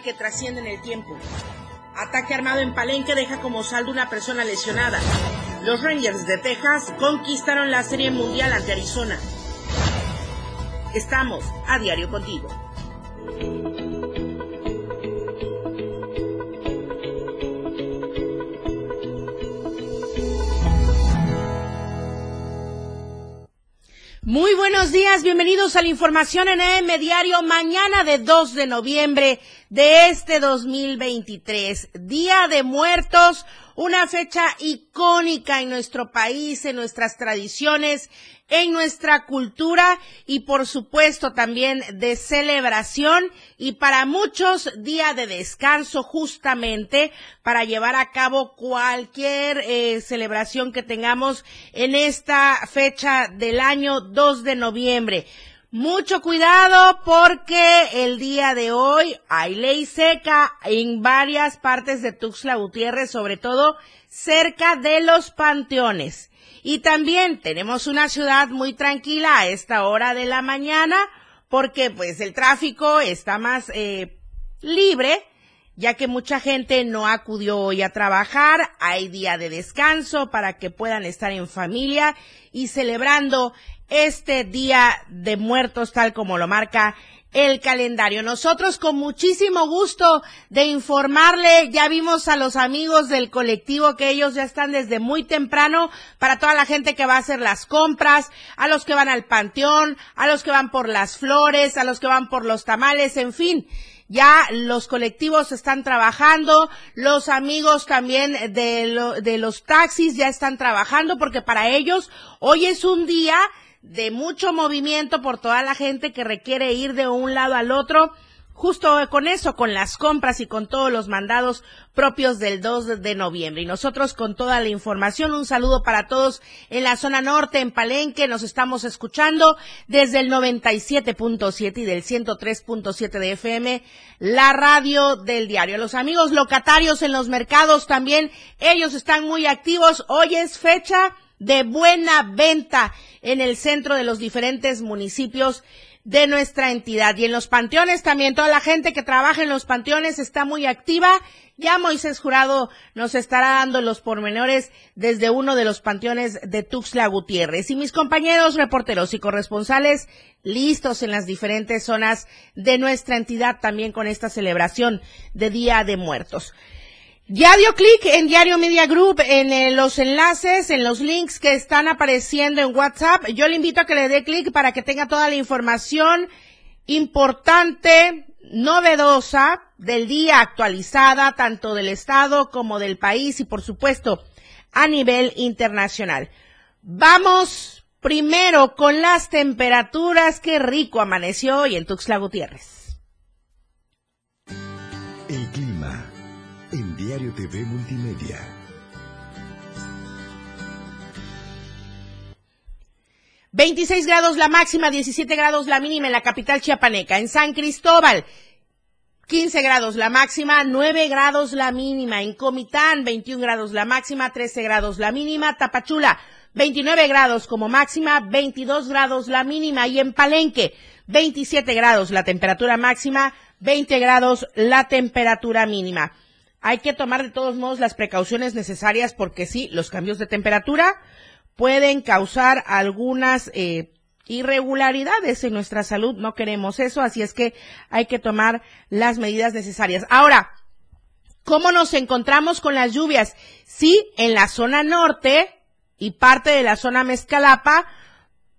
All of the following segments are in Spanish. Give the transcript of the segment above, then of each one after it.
que trasciende en el tiempo. Ataque armado en Palenque deja como saldo una persona lesionada. Los Rangers de Texas conquistaron la Serie Mundial ante Arizona. Estamos a diario contigo. Buenos días, bienvenidos a la información en AM Diario, mañana de 2 de noviembre de este 2023, Día de Muertos, una fecha icónica en nuestro país, en nuestras tradiciones, en nuestra cultura y por supuesto también de celebración y para muchos día de descanso justamente para llevar a cabo cualquier eh, celebración que tengamos en esta fecha del año 2 de noviembre. Mucho cuidado porque el día de hoy hay ley seca en varias partes de Tuxtla Gutiérrez, sobre todo cerca de los panteones. Y también tenemos una ciudad muy tranquila a esta hora de la mañana porque pues el tráfico está más eh, libre ya que mucha gente no acudió hoy a trabajar, hay día de descanso para que puedan estar en familia y celebrando este Día de Muertos tal como lo marca el calendario. Nosotros con muchísimo gusto de informarle, ya vimos a los amigos del colectivo que ellos ya están desde muy temprano para toda la gente que va a hacer las compras, a los que van al panteón, a los que van por las flores, a los que van por los tamales, en fin. Ya los colectivos están trabajando, los amigos también de, de los taxis ya están trabajando porque para ellos hoy es un día de mucho movimiento por toda la gente que requiere ir de un lado al otro. Justo con eso, con las compras y con todos los mandados propios del 2 de noviembre. Y nosotros con toda la información, un saludo para todos en la zona norte, en Palenque, nos estamos escuchando desde el 97.7 y del 103.7 de FM, la radio del diario. Los amigos locatarios en los mercados también, ellos están muy activos. Hoy es fecha de buena venta en el centro de los diferentes municipios de nuestra entidad. Y en los panteones también, toda la gente que trabaja en los panteones está muy activa. Ya Moisés Jurado nos estará dando los pormenores desde uno de los panteones de Tuxtla Gutiérrez. Y mis compañeros reporteros y corresponsales listos en las diferentes zonas de nuestra entidad también con esta celebración de Día de Muertos. Ya dio clic en Diario Media Group, en eh, los enlaces, en los links que están apareciendo en WhatsApp. Yo le invito a que le dé clic para que tenga toda la información importante, novedosa del día actualizada, tanto del Estado como del país y por supuesto a nivel internacional. Vamos primero con las temperaturas. Qué rico amaneció hoy en Tuxtla Gutiérrez. Diario TV Multimedia. Veintiséis grados la máxima, 17 grados la mínima en la capital chiapaneca. En San Cristóbal, 15 grados la máxima, 9 grados la mínima. En Comitán, 21 grados la máxima, 13 grados la mínima. Tapachula, 29 grados como máxima, 22 grados la mínima. Y en Palenque, 27 grados la temperatura máxima, 20 grados la temperatura mínima hay que tomar de todos modos las precauciones necesarias porque sí, los cambios de temperatura pueden causar algunas eh, irregularidades en nuestra salud. No queremos eso, así es que hay que tomar las medidas necesarias. Ahora, ¿cómo nos encontramos con las lluvias? Sí, en la zona norte y parte de la zona Mezcalapa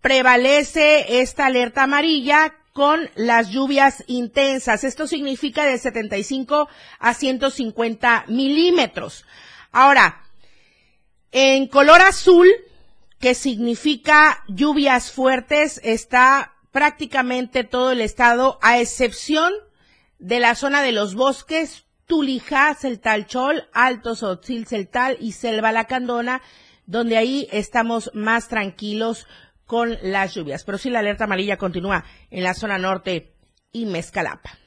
prevalece esta alerta amarilla con las lluvias intensas. Esto significa de 75 a 150 milímetros. Ahora, en color azul, que significa lluvias fuertes, está prácticamente todo el estado, a excepción de la zona de los bosques, Tulijá, Celtalchol, Alto Sotzil, Celtal y Selva Lacandona, donde ahí estamos más tranquilos con las lluvias. Pero sí la alerta amarilla continúa en la zona norte y Mezcalapa.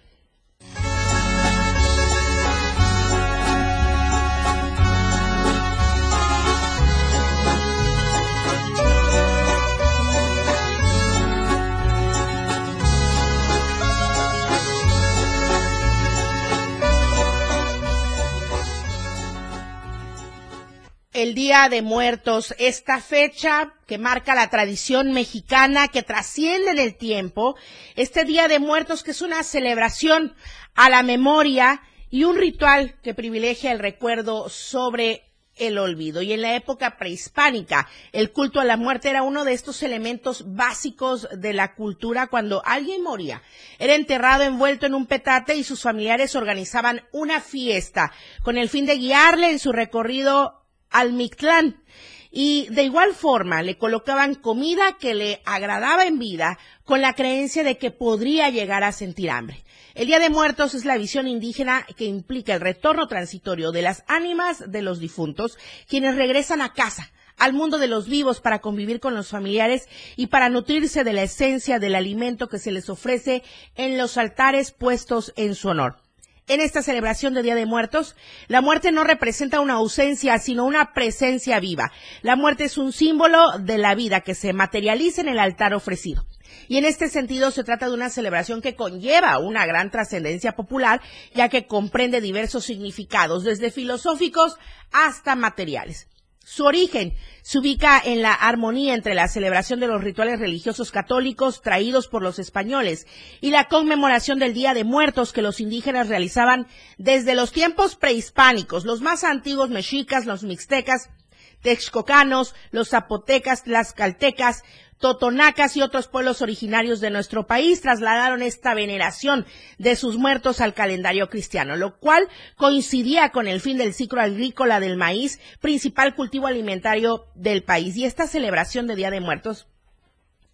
El Día de Muertos, esta fecha que marca la tradición mexicana que trasciende en el tiempo, este Día de Muertos que es una celebración a la memoria y un ritual que privilegia el recuerdo sobre el olvido. Y en la época prehispánica, el culto a la muerte era uno de estos elementos básicos de la cultura cuando alguien moría. Era enterrado envuelto en un petate y sus familiares organizaban una fiesta con el fin de guiarle en su recorrido al Mictlán. Y de igual forma le colocaban comida que le agradaba en vida con la creencia de que podría llegar a sentir hambre. El Día de Muertos es la visión indígena que implica el retorno transitorio de las ánimas de los difuntos, quienes regresan a casa, al mundo de los vivos para convivir con los familiares y para nutrirse de la esencia del alimento que se les ofrece en los altares puestos en su honor. En esta celebración de Día de Muertos, la muerte no representa una ausencia, sino una presencia viva. La muerte es un símbolo de la vida que se materializa en el altar ofrecido. Y en este sentido se trata de una celebración que conlleva una gran trascendencia popular, ya que comprende diversos significados, desde filosóficos hasta materiales. Su origen se ubica en la armonía entre la celebración de los rituales religiosos católicos traídos por los españoles y la conmemoración del Día de Muertos que los indígenas realizaban desde los tiempos prehispánicos, los más antiguos mexicas, los mixtecas, texcocanos, los zapotecas, las caltecas, totonacas y otros pueblos originarios de nuestro país trasladaron esta veneración de sus muertos al calendario cristiano, lo cual coincidía con el fin del ciclo agrícola del maíz, principal cultivo alimentario del país. Y esta celebración de Día de Muertos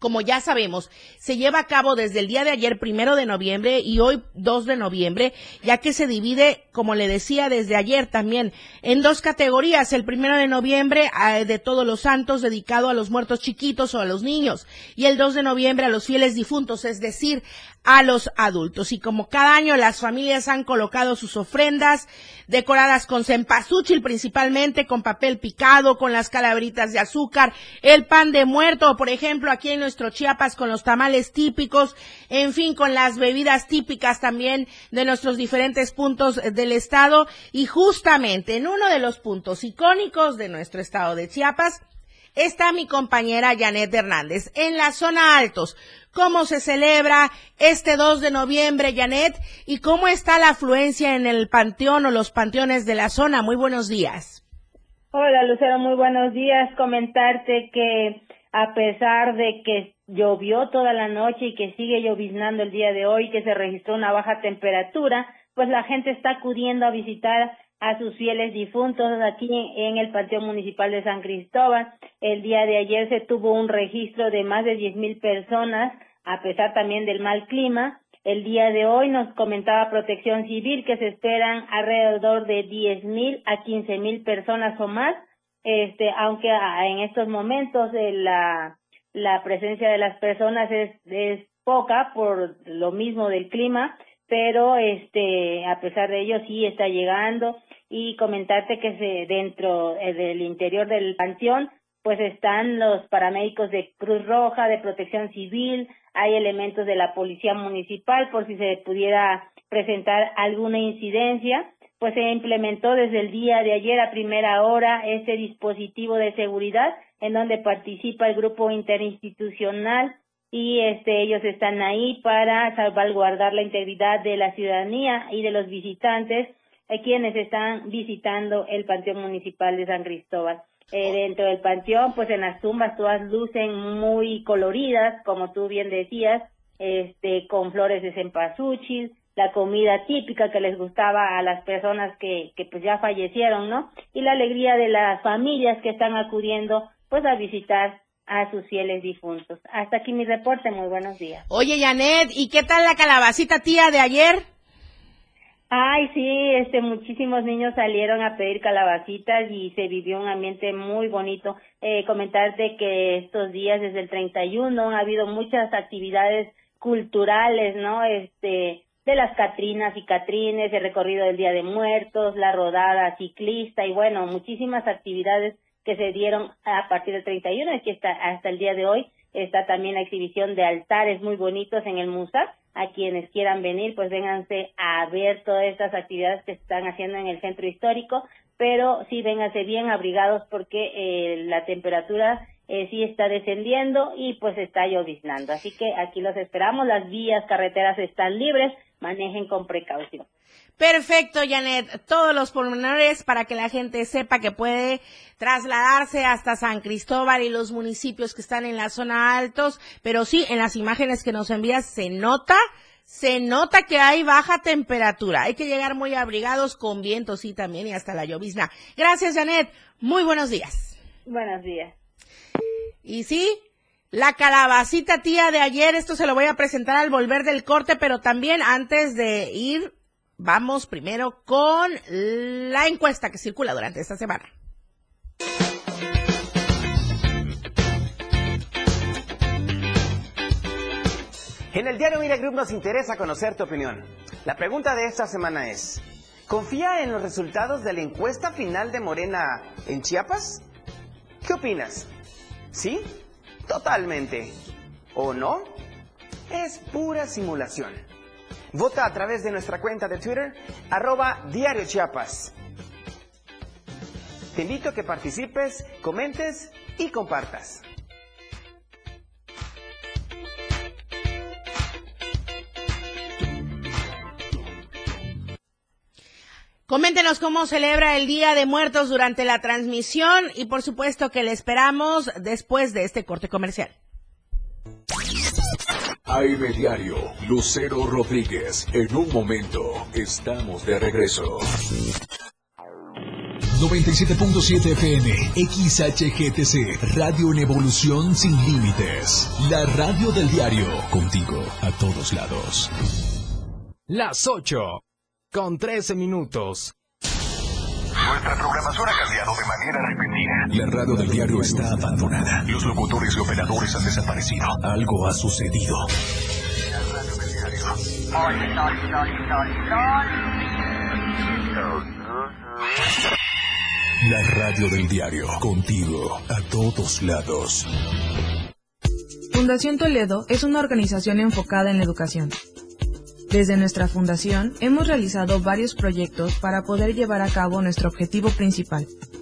como ya sabemos, se lleva a cabo desde el día de ayer, primero de noviembre, y hoy, 2 de noviembre, ya que se divide, como le decía desde ayer también, en dos categorías. El primero de noviembre, de todos los santos, dedicado a los muertos chiquitos o a los niños, y el 2 de noviembre a los fieles difuntos, es decir, a los adultos. Y como cada año las familias han colocado sus ofrendas decoradas con cempasúchil principalmente, con papel picado, con las calabritas de azúcar, el pan de muerto, por ejemplo, aquí en nuestro Chiapas con los tamales típicos, en fin, con las bebidas típicas también de nuestros diferentes puntos del estado. Y justamente en uno de los puntos icónicos de nuestro estado de Chiapas, está mi compañera Janet Hernández en la zona altos cómo se celebra este 2 de noviembre, Janet, y cómo está la afluencia en el panteón o los panteones de la zona. Muy buenos días. Hola, Lucero, muy buenos días. Comentarte que a pesar de que llovió toda la noche y que sigue lloviznando el día de hoy, que se registró una baja temperatura, pues la gente está acudiendo a visitar a sus fieles difuntos aquí en el Panteón Municipal de San Cristóbal. El día de ayer se tuvo un registro de más de diez mil personas, a pesar también del mal clima. El día de hoy nos comentaba Protección Civil que se esperan alrededor de diez mil a quince mil personas o más, este, aunque en estos momentos eh, la, la presencia de las personas es, es poca por lo mismo del clima, pero este a pesar de ello sí está llegando y comentarte que se, dentro eh, del interior del panteón pues están los paramédicos de Cruz Roja, de Protección Civil, hay elementos de la Policía Municipal por si se pudiera presentar alguna incidencia, pues se implementó desde el día de ayer a primera hora este dispositivo de seguridad en donde participa el grupo interinstitucional y este ellos están ahí para salvaguardar la integridad de la ciudadanía y de los visitantes eh, quienes están visitando el Panteón Municipal de San Cristóbal. Eh, dentro del panteón, pues en las tumbas todas lucen muy coloridas, como tú bien decías, este, con flores de cempasúchil, la comida típica que les gustaba a las personas que, que pues ya fallecieron, ¿no? Y la alegría de las familias que están acudiendo pues a visitar a sus fieles difuntos. Hasta aquí mi reporte, muy buenos días. Oye, Janet, ¿y qué tal la calabacita tía de ayer? Ay, sí, este, muchísimos niños salieron a pedir calabacitas y se vivió un ambiente muy bonito. Eh, comentarte que estos días, desde el 31, ha habido muchas actividades culturales, ¿no? Este, de las Catrinas y Catrines, el recorrido del Día de Muertos, la rodada ciclista y bueno, muchísimas actividades que se dieron a partir del 31 y que está hasta el día de hoy está también la exhibición de altares muy bonitos en el MUSA. A quienes quieran venir, pues vénganse a ver todas estas actividades que se están haciendo en el centro histórico. pero sí vénganse bien abrigados porque eh, la temperatura eh, sí está descendiendo y pues está lloviznando. Así que aquí los esperamos, las vías, carreteras están libres, manejen con precaución. Perfecto, Janet. Todos los pormenores para que la gente sepa que puede trasladarse hasta San Cristóbal y los municipios que están en la zona altos. Pero sí, en las imágenes que nos envías se nota, se nota que hay baja temperatura. Hay que llegar muy abrigados con viento, sí, también y hasta la llovizna. Gracias, Janet. Muy buenos días. Buenos días. Y sí, la calabacita tía de ayer, esto se lo voy a presentar al volver del corte, pero también antes de ir Vamos primero con la encuesta que circula durante esta semana. En el diario Mira Group nos interesa conocer tu opinión. La pregunta de esta semana es, ¿confía en los resultados de la encuesta final de Morena en Chiapas? ¿Qué opinas? ¿Sí? Totalmente. ¿O no? Es pura simulación. Vota a través de nuestra cuenta de Twitter, arroba Diario Chiapas. Te invito a que participes, comentes y compartas. Coméntenos cómo celebra el Día de Muertos durante la transmisión y por supuesto que le esperamos después de este corte comercial. AM Diario, Lucero Rodríguez. En un momento, estamos de regreso. 97.7 FM, XHGTC, Radio en Evolución Sin Límites. La radio del diario, contigo a todos lados. Las 8, con 13 minutos. Nuestra programación ha cambiado de manera repentina. La radio del diario está abandonada. Los locutores y operadores han desaparecido. Algo ha sucedido. La radio del diario, contigo, a todos lados. Fundación Toledo es una organización enfocada en la educación desde nuestra fundación hemos realizado varios proyectos para poder llevar a cabo nuestro objetivo principal,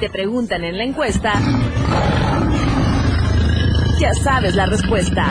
Te preguntan en la encuesta, ya sabes la respuesta.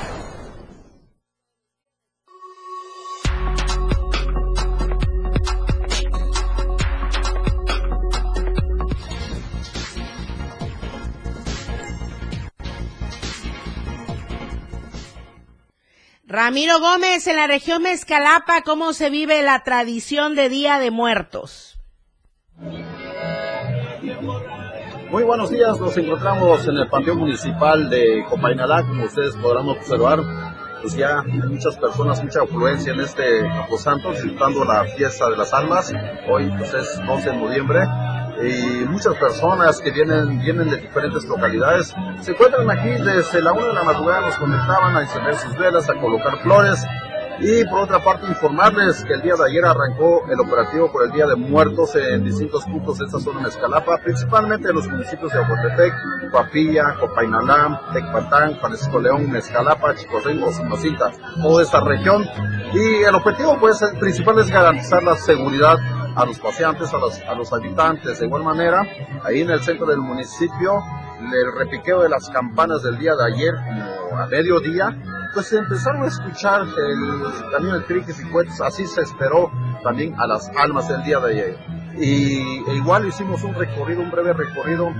Ramiro Gómez, en la región Mezcalapa, ¿cómo se vive la tradición de Día de Muertos? Muy buenos días, nos encontramos en el Panteón Municipal de Copainalá, como ustedes podrán observar, pues ya hay muchas personas, mucha afluencia en este Santo, disfrutando la fiesta de las almas. Hoy pues es 12 de noviembre y muchas personas que vienen, vienen de diferentes localidades se encuentran aquí desde la una de la madrugada, nos conectaban a encender sus velas, a colocar flores y por otra parte informarles que el día de ayer arrancó el operativo por el Día de Muertos en distintos puntos de esta zona de Escalapa, principalmente en los municipios de Aguatepec, Coapilla, Copainalá, Tecpatán, Francisco León, Escalapa, Chicorringo, Sinocinta, toda esta región. Y el objetivo pues el principal es garantizar la seguridad a los paseantes, a los, a los habitantes. De igual manera, ahí en el centro del municipio, el repiqueo de las campanas del día de ayer, como a mediodía, pues se empezaron a escuchar el, también el triques y cuentos, así se esperó también a las almas del día de ayer. Y e igual hicimos un recorrido, un breve recorrido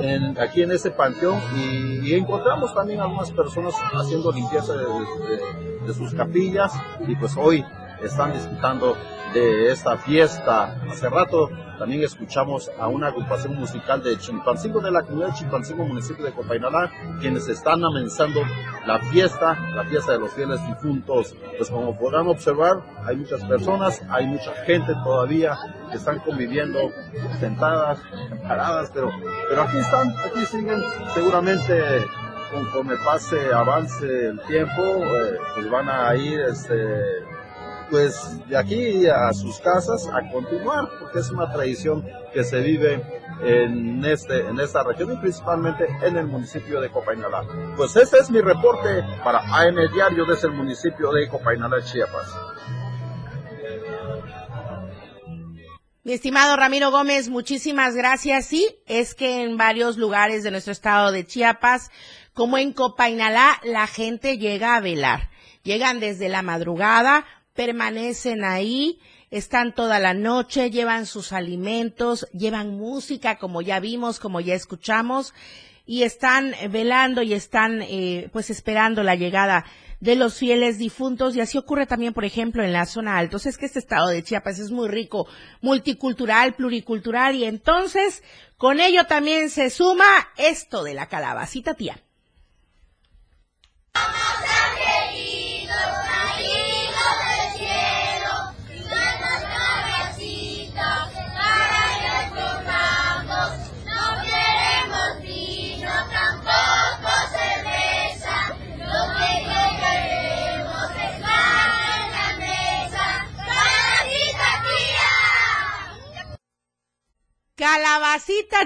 en, aquí en ese panteón y, encontramos también algunas personas haciendo limpieza de, de sus capillas y pues hoy están disfrutando de esta fiesta. Hace rato también escuchamos a una agrupación musical de Chimpancingo, de la comunidad de Chimpancingo, municipio de Copainalá, quienes están amenazando la fiesta, la fiesta de los fieles difuntos. Pues como podrán observar, hay muchas personas, hay mucha gente todavía que están conviviendo sentadas, paradas, pero, pero aquí están, aquí siguen seguramente conforme pase, avance el tiempo, eh, pues van a ir este, pues de aquí a sus casas a continuar, porque es una tradición que se vive en, este, en esta región y principalmente en el municipio de Copainalá. Pues este es mi reporte para AM Diario desde el municipio de Copainalá, Chiapas. Mi estimado Ramiro Gómez, muchísimas gracias. Sí, es que en varios lugares de nuestro estado de Chiapas, como en Copainalá, la gente llega a velar. Llegan desde la madrugada permanecen ahí, están toda la noche, llevan sus alimentos, llevan música, como ya vimos, como ya escuchamos, y están velando y están eh, pues esperando la llegada de los fieles difuntos y así ocurre también, por ejemplo, en la zona alta. Es que este estado de Chiapas es muy rico, multicultural, pluricultural y entonces con ello también se suma esto de la calabacita tía.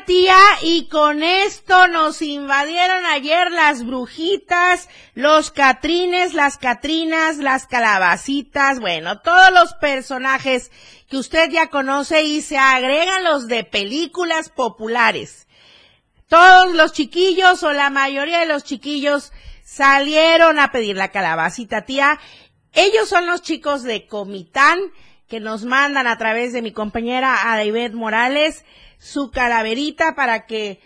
Tía y con esto nos invadieron ayer las brujitas, los catrines, las catrinas, las calabacitas, bueno, todos los personajes que usted ya conoce y se agregan los de películas populares. Todos los chiquillos o la mayoría de los chiquillos salieron a pedir la calabacita tía. Ellos son los chicos de Comitán, que nos mandan a través de mi compañera Adaibet Morales su calaverita para que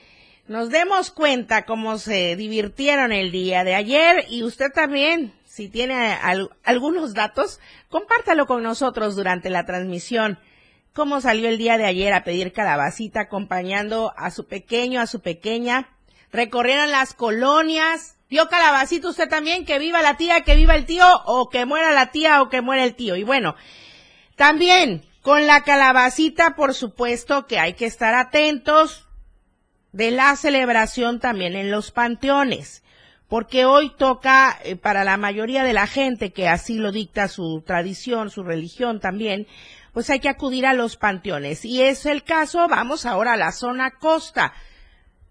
nos demos cuenta cómo se divirtieron el día de ayer y usted también, si tiene algunos datos, compártalo con nosotros durante la transmisión. Cómo salió el día de ayer a pedir calabacita acompañando a su pequeño, a su pequeña. Recorrieron las colonias. Vio calabacita usted también, que viva la tía, que viva el tío, o que muera la tía o que muera el tío. Y bueno, también con la calabacita, por supuesto que hay que estar atentos de la celebración también en los panteones, porque hoy toca eh, para la mayoría de la gente que así lo dicta su tradición, su religión también, pues hay que acudir a los panteones. Y es el caso, vamos ahora a la zona costa.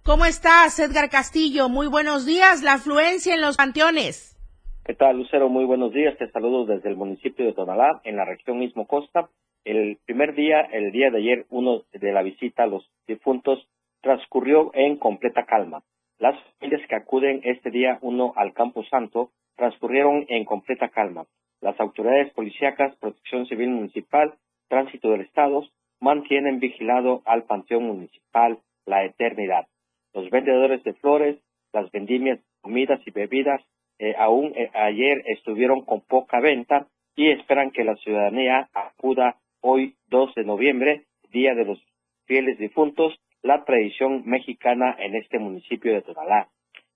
¿Cómo estás, Edgar Castillo? Muy buenos días, la afluencia en los panteones. ¿Qué tal, Lucero? Muy buenos días. Te saludo desde el municipio de Tonalá, en la región mismo Costa. El primer día, el día de ayer, uno de la visita a los difuntos transcurrió en completa calma. Las familias que acuden este día uno al Campo Santo transcurrieron en completa calma. Las autoridades policíacas, Protección Civil Municipal, Tránsito del Estado mantienen vigilado al Panteón Municipal La Eternidad. Los vendedores de flores, las vendimias comidas y bebidas eh, aún eh, ayer estuvieron con poca venta y esperan que la ciudadanía acuda hoy 2 de noviembre, Día de los Fieles Difuntos, la tradición mexicana en este municipio de Tonalá.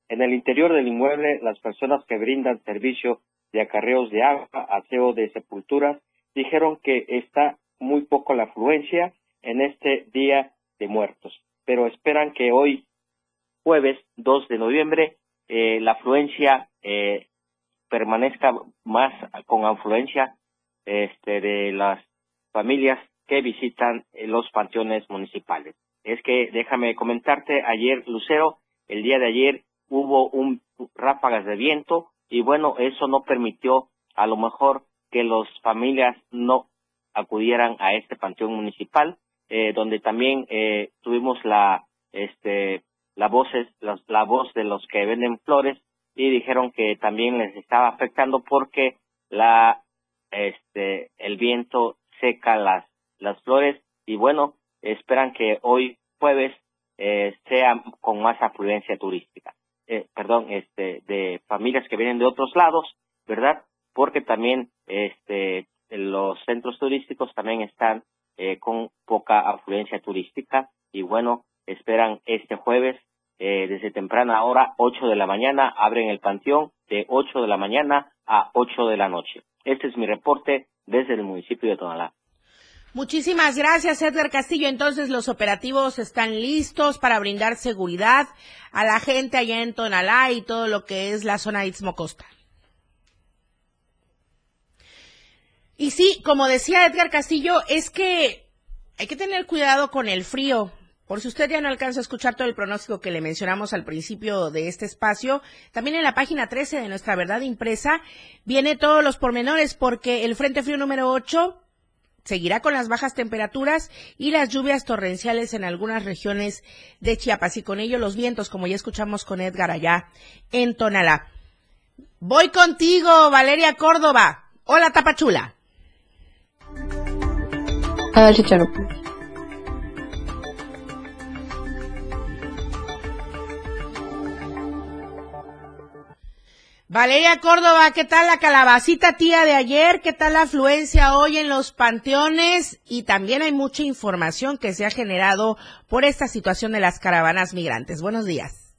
En el interior del inmueble, las personas que brindan servicio de acarreos de agua, aseo de sepulturas, dijeron que está muy poco la afluencia en este Día de Muertos, pero esperan que hoy, jueves 2 de noviembre, eh, la afluencia eh, permanezca más con afluencia este, de las familias que visitan eh, los panteones municipales. Es que déjame comentarte, ayer Lucero, el día de ayer hubo un ráfagas de viento y bueno, eso no permitió a lo mejor que las familias no acudieran a este panteón municipal, eh, donde también eh, tuvimos la, este, la voz, la, la voz de los que venden flores y dijeron que también les estaba afectando porque la, este, el viento seca las, las flores y bueno, esperan que hoy jueves eh, sea con más afluencia turística. Eh, perdón, este, de familias que vienen de otros lados, ¿verdad? Porque también este, los centros turísticos también están eh, con poca afluencia turística y bueno, esperan este jueves eh, desde temprana hora, 8 de la mañana, abren el panteón de 8 de la mañana a 8 de la noche. Este es mi reporte desde el municipio de Tonalá. Muchísimas gracias, Edgar Castillo. Entonces, los operativos están listos para brindar seguridad a la gente allá en Tonalá y todo lo que es la zona Istmo Costa. Y sí, como decía Edgar Castillo, es que hay que tener cuidado con el frío. Por si usted ya no alcanza a escuchar todo el pronóstico que le mencionamos al principio de este espacio, también en la página 13 de nuestra verdad impresa viene todos los pormenores porque el Frente Frío número 8 seguirá con las bajas temperaturas y las lluvias torrenciales en algunas regiones de Chiapas y con ello los vientos, como ya escuchamos con Edgar allá en Tonalá. Voy contigo, Valeria Córdoba. Hola, Tapachula. Ah, Valeria Córdoba, ¿qué tal la calabacita tía de ayer? ¿Qué tal la afluencia hoy en los panteones? Y también hay mucha información que se ha generado por esta situación de las caravanas migrantes. Buenos días.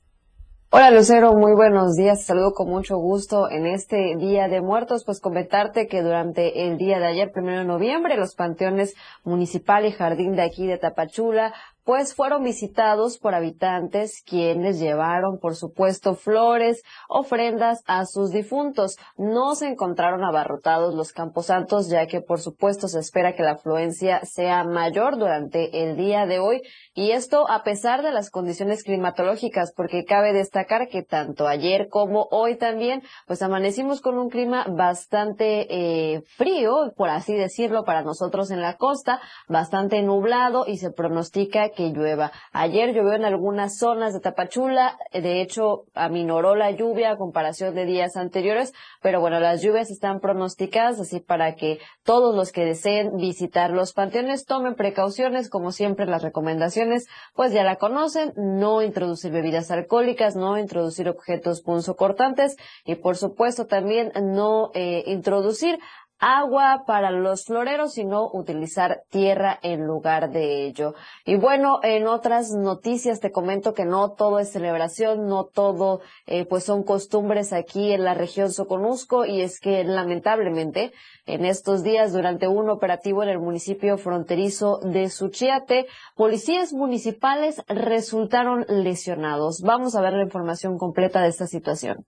Hola Lucero, muy buenos días. saludo con mucho gusto en este Día de Muertos. Pues comentarte que durante el día de ayer, primero de noviembre, los panteones municipal y jardín de aquí de Tapachula pues fueron visitados por habitantes quienes llevaron, por supuesto, flores, ofrendas a sus difuntos. No se encontraron abarrotados los camposantos, ya que, por supuesto, se espera que la afluencia sea mayor durante el día de hoy. Y esto a pesar de las condiciones climatológicas, porque cabe destacar que tanto ayer como hoy también, pues amanecimos con un clima bastante eh, frío, por así decirlo, para nosotros en la costa, bastante nublado y se pronostica que llueva. Ayer llovió en algunas zonas de Tapachula, de hecho aminoró la lluvia a comparación de días anteriores, pero bueno, las lluvias están pronosticadas, así para que todos los que deseen visitar los panteones tomen precauciones, como siempre las recomendaciones, pues ya la conocen, no introducir bebidas alcohólicas, no introducir objetos punzocortantes y por supuesto también no eh, introducir agua para los floreros, sino utilizar tierra en lugar de ello. Y bueno, en otras noticias te comento que no todo es celebración, no todo eh, pues son costumbres aquí en la región Soconusco y es que lamentablemente en estos días durante un operativo en el municipio fronterizo de Suchiate, policías municipales resultaron lesionados. Vamos a ver la información completa de esta situación.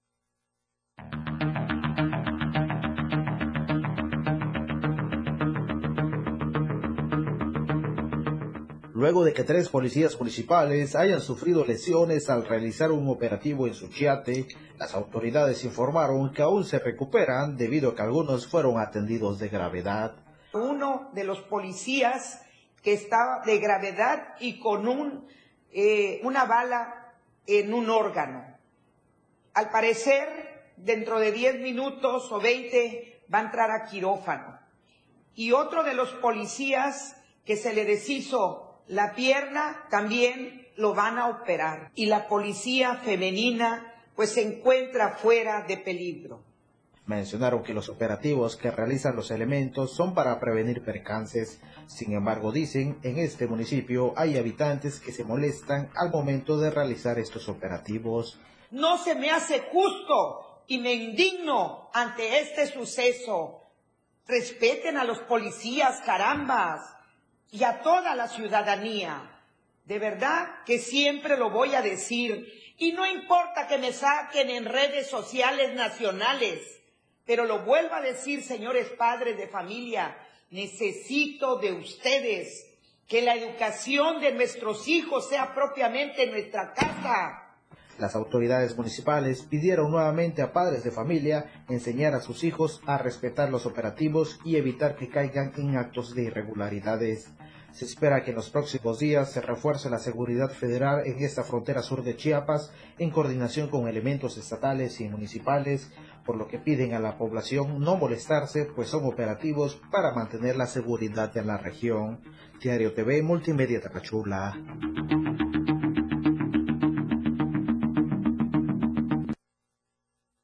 Luego de que tres policías municipales hayan sufrido lesiones al realizar un operativo en Suchiate, las autoridades informaron que aún se recuperan debido a que algunos fueron atendidos de gravedad. Uno de los policías que estaba de gravedad y con eh, una bala en un órgano. Al parecer, dentro de 10 minutos o 20 va a entrar a quirófano. Y otro de los policías que se le deshizo la pierna también lo van a operar y la policía femenina pues se encuentra fuera de peligro. Mencionaron que los operativos que realizan los elementos son para prevenir percances. Sin embargo, dicen, en este municipio hay habitantes que se molestan al momento de realizar estos operativos. No se me hace justo y me indigno ante este suceso. Respeten a los policías, carambas y a toda la ciudadanía. De verdad que siempre lo voy a decir. Y no importa que me saquen en redes sociales nacionales, pero lo vuelvo a decir, señores padres de familia, necesito de ustedes que la educación de nuestros hijos sea propiamente en nuestra casa. Las autoridades municipales pidieron nuevamente a padres de familia enseñar a sus hijos a respetar los operativos y evitar que caigan en actos de irregularidades. Se espera que en los próximos días se refuerce la seguridad federal en esta frontera sur de Chiapas en coordinación con elementos estatales y municipales, por lo que piden a la población no molestarse, pues son operativos para mantener la seguridad de la región. Diario TV Multimedia Tapachula.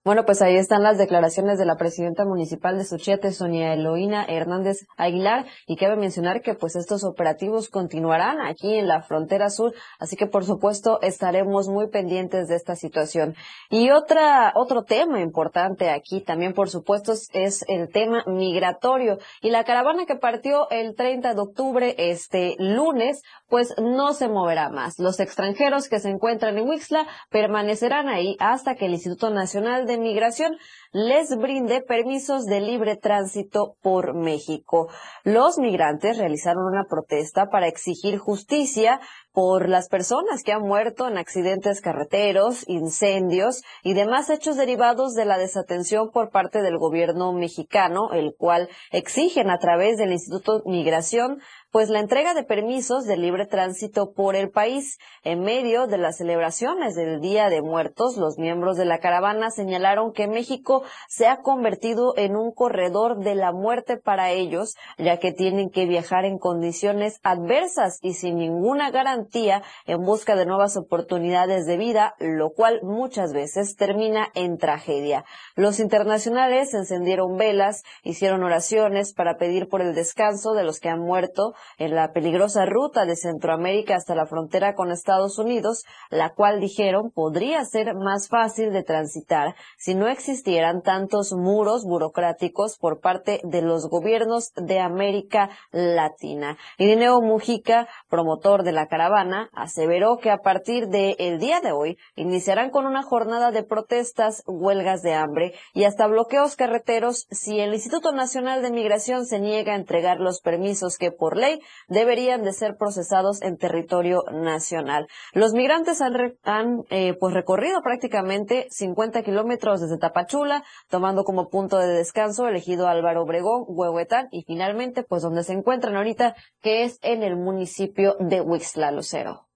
Bueno, pues ahí están las declaraciones de la presidenta municipal de Suchiate, Sonia Eloína Hernández Aguilar, y cabe mencionar que pues estos operativos continuarán aquí en la frontera sur, así que por supuesto estaremos muy pendientes de esta situación. Y otra, otro tema importante aquí también por supuesto es el tema migratorio y la caravana que partió el 30 de octubre este lunes, pues no se moverá más. Los extranjeros que se encuentran en Huixla permanecerán ahí hasta que el Instituto Nacional de Migración les brinde permisos de libre tránsito por México. Los migrantes realizaron una protesta para exigir justicia por las personas que han muerto en accidentes carreteros, incendios y demás hechos derivados de la desatención por parte del gobierno mexicano, el cual exigen a través del Instituto Migración pues la entrega de permisos de libre tránsito por el país. En medio de las celebraciones del Día de Muertos, los miembros de la caravana señalaron que México se ha convertido en un corredor de la muerte para ellos, ya que tienen que viajar en condiciones adversas y sin ninguna garantía en busca de nuevas oportunidades de vida, lo cual muchas veces termina en tragedia. Los internacionales encendieron velas, hicieron oraciones para pedir por el descanso de los que han muerto, en la peligrosa ruta de Centroamérica hasta la frontera con Estados Unidos, la cual dijeron podría ser más fácil de transitar si no existieran tantos muros burocráticos por parte de los gobiernos de América Latina. Irineo Mujica, promotor de la caravana, aseveró que a partir del día de hoy iniciarán con una jornada de protestas, huelgas de hambre y hasta bloqueos carreteros si el Instituto Nacional de Migración se niega a entregar los permisos que por ley deberían de ser procesados en territorio nacional. Los migrantes han, eh, pues recorrido prácticamente 50 kilómetros desde Tapachula, tomando como punto de descanso elegido Álvaro Obregón, Huehuetán y finalmente pues donde se encuentran ahorita, que es en el municipio de Huixla, Lucero.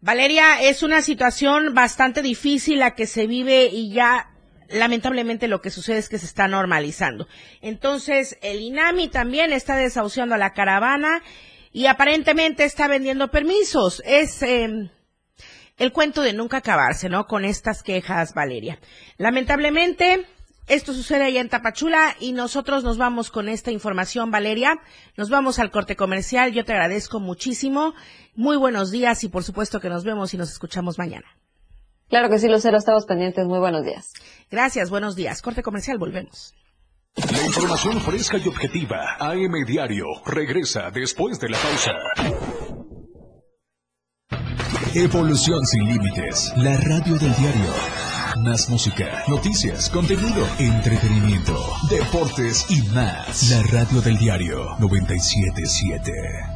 Valeria, es una situación bastante difícil la que se vive y ya lamentablemente lo que sucede es que se está normalizando. Entonces, el INAMI también está desahuciando a la caravana y aparentemente está vendiendo permisos. Es em, el cuento de nunca acabarse, ¿no? Con estas quejas, Valeria. Lamentablemente, esto sucede allá en Tapachula y nosotros nos vamos con esta información, Valeria. Nos vamos al corte comercial. Yo te agradezco muchísimo. Muy buenos días y por supuesto que nos vemos y nos escuchamos mañana. Claro que sí, Lucero, estamos pendientes. Muy buenos días. Gracias, buenos días. Corte comercial, volvemos. La información fresca y objetiva. AM Diario regresa después de la pausa. Evolución sin límites. La radio del diario. Más música, noticias, contenido, entretenimiento, deportes y más. La radio del diario 977.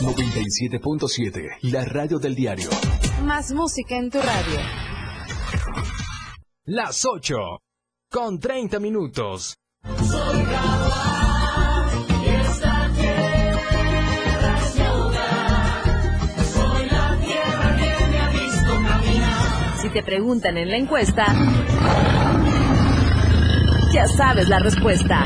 97.7, la radio del diario. Más música en tu radio. Las 8, con 30 minutos. Si te preguntan en la encuesta, ya sabes la respuesta.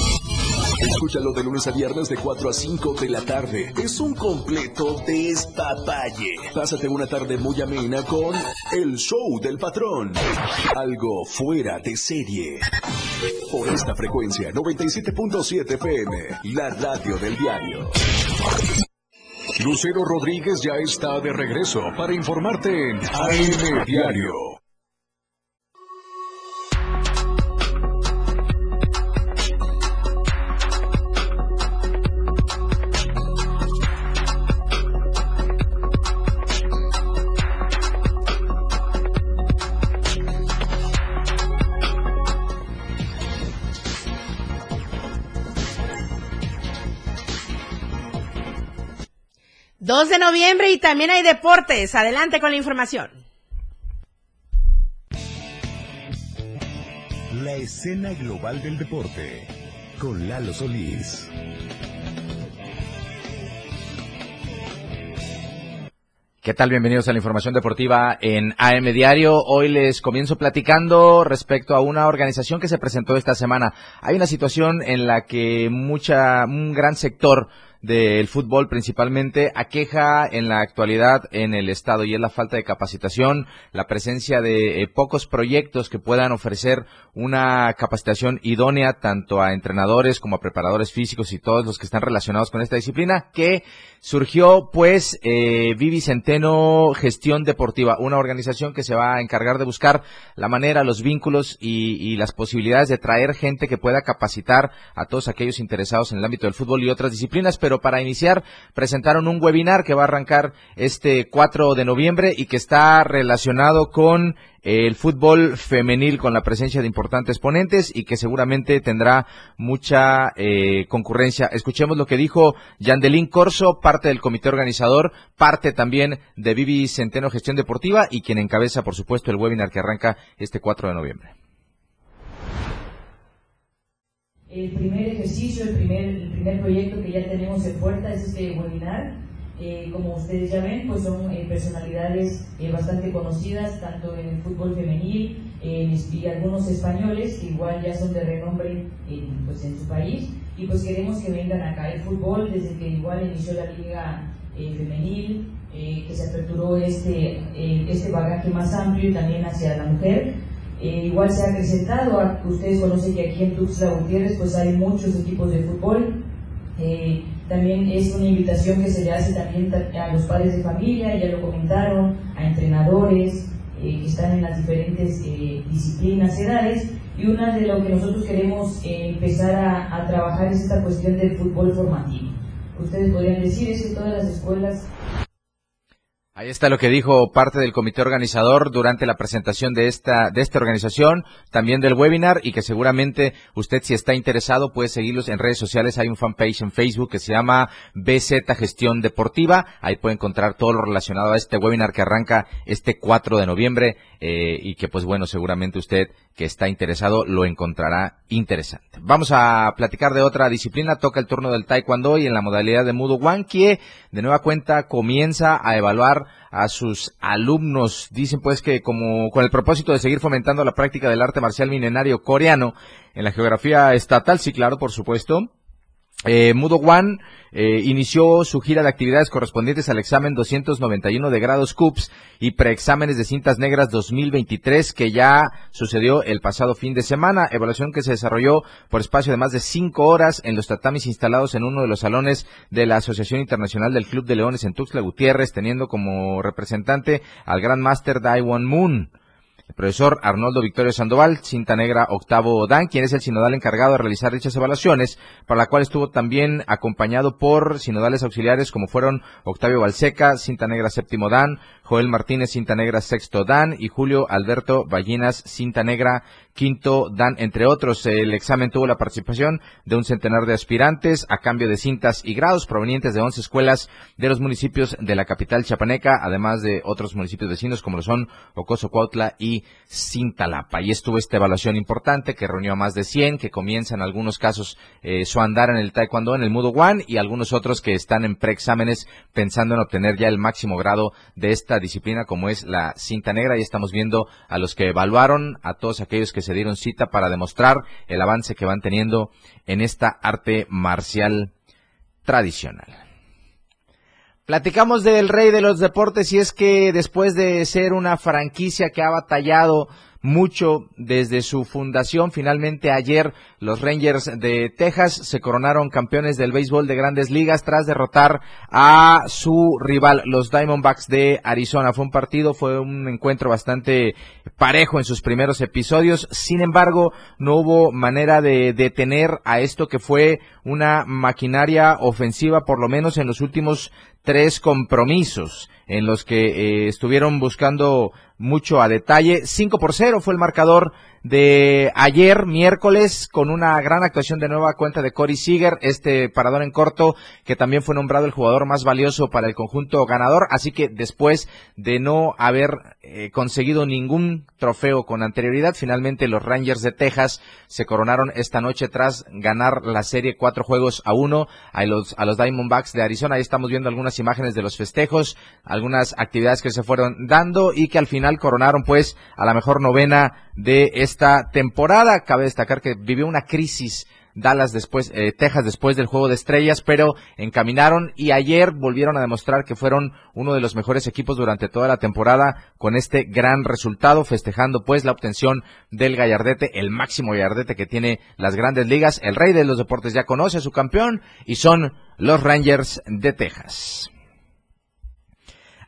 Escúchalo de lunes a viernes de 4 a 5 de la tarde. Es un completo despapalle. Pásate una tarde muy amena con El Show del Patrón. Algo fuera de serie. Por esta frecuencia, 97.7 FM, la radio del diario. Lucero Rodríguez ya está de regreso para informarte en AM Diario. Dos de noviembre y también hay deportes. Adelante con la información. La escena global del deporte con Lalo Solís. ¿Qué tal? Bienvenidos a la información deportiva en AM Diario. Hoy les comienzo platicando respecto a una organización que se presentó esta semana. Hay una situación en la que mucha, un gran sector del fútbol principalmente aqueja en la actualidad en el estado y es la falta de capacitación, la presencia de eh, pocos proyectos que puedan ofrecer una capacitación idónea tanto a entrenadores como a preparadores físicos y todos los que están relacionados con esta disciplina que surgió pues eh, Vivi Centeno Gestión Deportiva, una organización que se va a encargar de buscar la manera, los vínculos y, y las posibilidades de traer gente que pueda capacitar a todos aquellos interesados en el ámbito del fútbol y otras disciplinas, pero para iniciar presentaron un webinar que va a arrancar este 4 de noviembre y que está relacionado con el fútbol femenil con la presencia de importantes ponentes y que seguramente tendrá mucha eh, concurrencia. Escuchemos lo que dijo Yandelín Corso, parte del comité organizador, parte también de Vivi Centeno Gestión Deportiva y quien encabeza, por supuesto, el webinar que arranca este 4 de noviembre. El primer ejercicio, el primer, el primer proyecto que ya tenemos en puerta es este webinar. Eh, como ustedes ya ven, pues son eh, personalidades eh, bastante conocidas, tanto en el fútbol femenil y algunos españoles que igual ya son de renombre pues en su país. Y pues queremos que vengan acá el fútbol desde que igual inició la liga femenil, que se aperturó este, este bagaje más amplio y también hacia la mujer eh, igual se ha acrecentado, ustedes conocen que aquí en Tuxtla Gutiérrez pues hay muchos equipos de fútbol. Eh, también es una invitación que se le hace también a los padres de familia, ya lo comentaron, a entrenadores eh, que están en las diferentes disciplinas, edades. Y una de lo que nosotros queremos empezar a, a trabajar es esta cuestión del fútbol formativo. Ustedes podrían decir eso en todas las escuelas. Ahí está lo que dijo parte del comité organizador durante la presentación de esta, de esta organización, también del webinar y que seguramente usted si está interesado puede seguirlos en redes sociales. Hay un fanpage en Facebook que se llama BZ Gestión Deportiva. Ahí puede encontrar todo lo relacionado a este webinar que arranca este 4 de noviembre eh, y que pues bueno, seguramente usted que está interesado lo encontrará interesante. Vamos a platicar de otra disciplina. Toca el turno del taekwondo y en la modalidad de mudo wankie de nueva cuenta comienza a evaluar a sus alumnos. Dicen pues que como con el propósito de seguir fomentando la práctica del arte marcial milenario coreano en la geografía estatal, sí claro, por supuesto eh, Mudo One eh, inició su gira de actividades correspondientes al examen 291 de grados CUPS y preexámenes de cintas negras 2023 que ya sucedió el pasado fin de semana, evaluación que se desarrolló por espacio de más de cinco horas en los tatamis instalados en uno de los salones de la Asociación Internacional del Club de Leones en Tuxtla Gutiérrez, teniendo como representante al Gran Master Daiwon Moon. Profesor Arnoldo Victorio Sandoval, cinta negra octavo Dan, quien es el sinodal encargado de realizar dichas evaluaciones, para la cual estuvo también acompañado por sinodales auxiliares como fueron Octavio Balseca, cinta negra séptimo Dan, Joel Martínez, cinta negra sexto Dan y Julio Alberto Ballinas, cinta negra quinto Dan, entre otros. El examen tuvo la participación de un centenar de aspirantes a cambio de cintas y grados provenientes de 11 escuelas de los municipios de la capital chapaneca, además de otros municipios vecinos como lo son Ocoso, Cuautla y Cintalapa. Y estuvo esta evaluación importante que reunió a más de 100, que comienza en algunos casos eh, su andar en el taekwondo, en el Mudo One, y algunos otros que están en preexámenes pensando en obtener ya el máximo grado de esta disciplina como es la cinta negra y estamos viendo a los que evaluaron, a todos aquellos que se dieron cita para demostrar el avance que van teniendo en esta arte marcial tradicional. Platicamos del rey de los deportes y es que después de ser una franquicia que ha batallado mucho desde su fundación. Finalmente ayer los Rangers de Texas se coronaron campeones del béisbol de grandes ligas tras derrotar a su rival, los Diamondbacks de Arizona. Fue un partido, fue un encuentro bastante parejo en sus primeros episodios. Sin embargo, no hubo manera de detener a esto que fue una maquinaria ofensiva, por lo menos en los últimos tres compromisos en los que eh, estuvieron buscando mucho a detalle. 5 por 0 fue el marcador de ayer, miércoles, con una gran actuación de nueva cuenta de Cory Seager, este parador en corto, que también fue nombrado el jugador más valioso para el conjunto ganador. Así que después de no haber eh, conseguido ningún trofeo con anterioridad, finalmente los Rangers de Texas se coronaron esta noche tras ganar la serie cuatro juegos a uno a los, a los Diamondbacks de Arizona. Ahí estamos viendo algunas imágenes de los festejos, algunas actividades que se fueron dando y que al final coronaron pues a la mejor novena de esta temporada. Cabe destacar que vivió una crisis Dallas después, eh, Texas después del juego de estrellas, pero encaminaron y ayer volvieron a demostrar que fueron uno de los mejores equipos durante toda la temporada con este gran resultado, festejando pues la obtención del gallardete, el máximo gallardete que tiene las grandes ligas. El rey de los deportes ya conoce a su campeón y son los Rangers de Texas.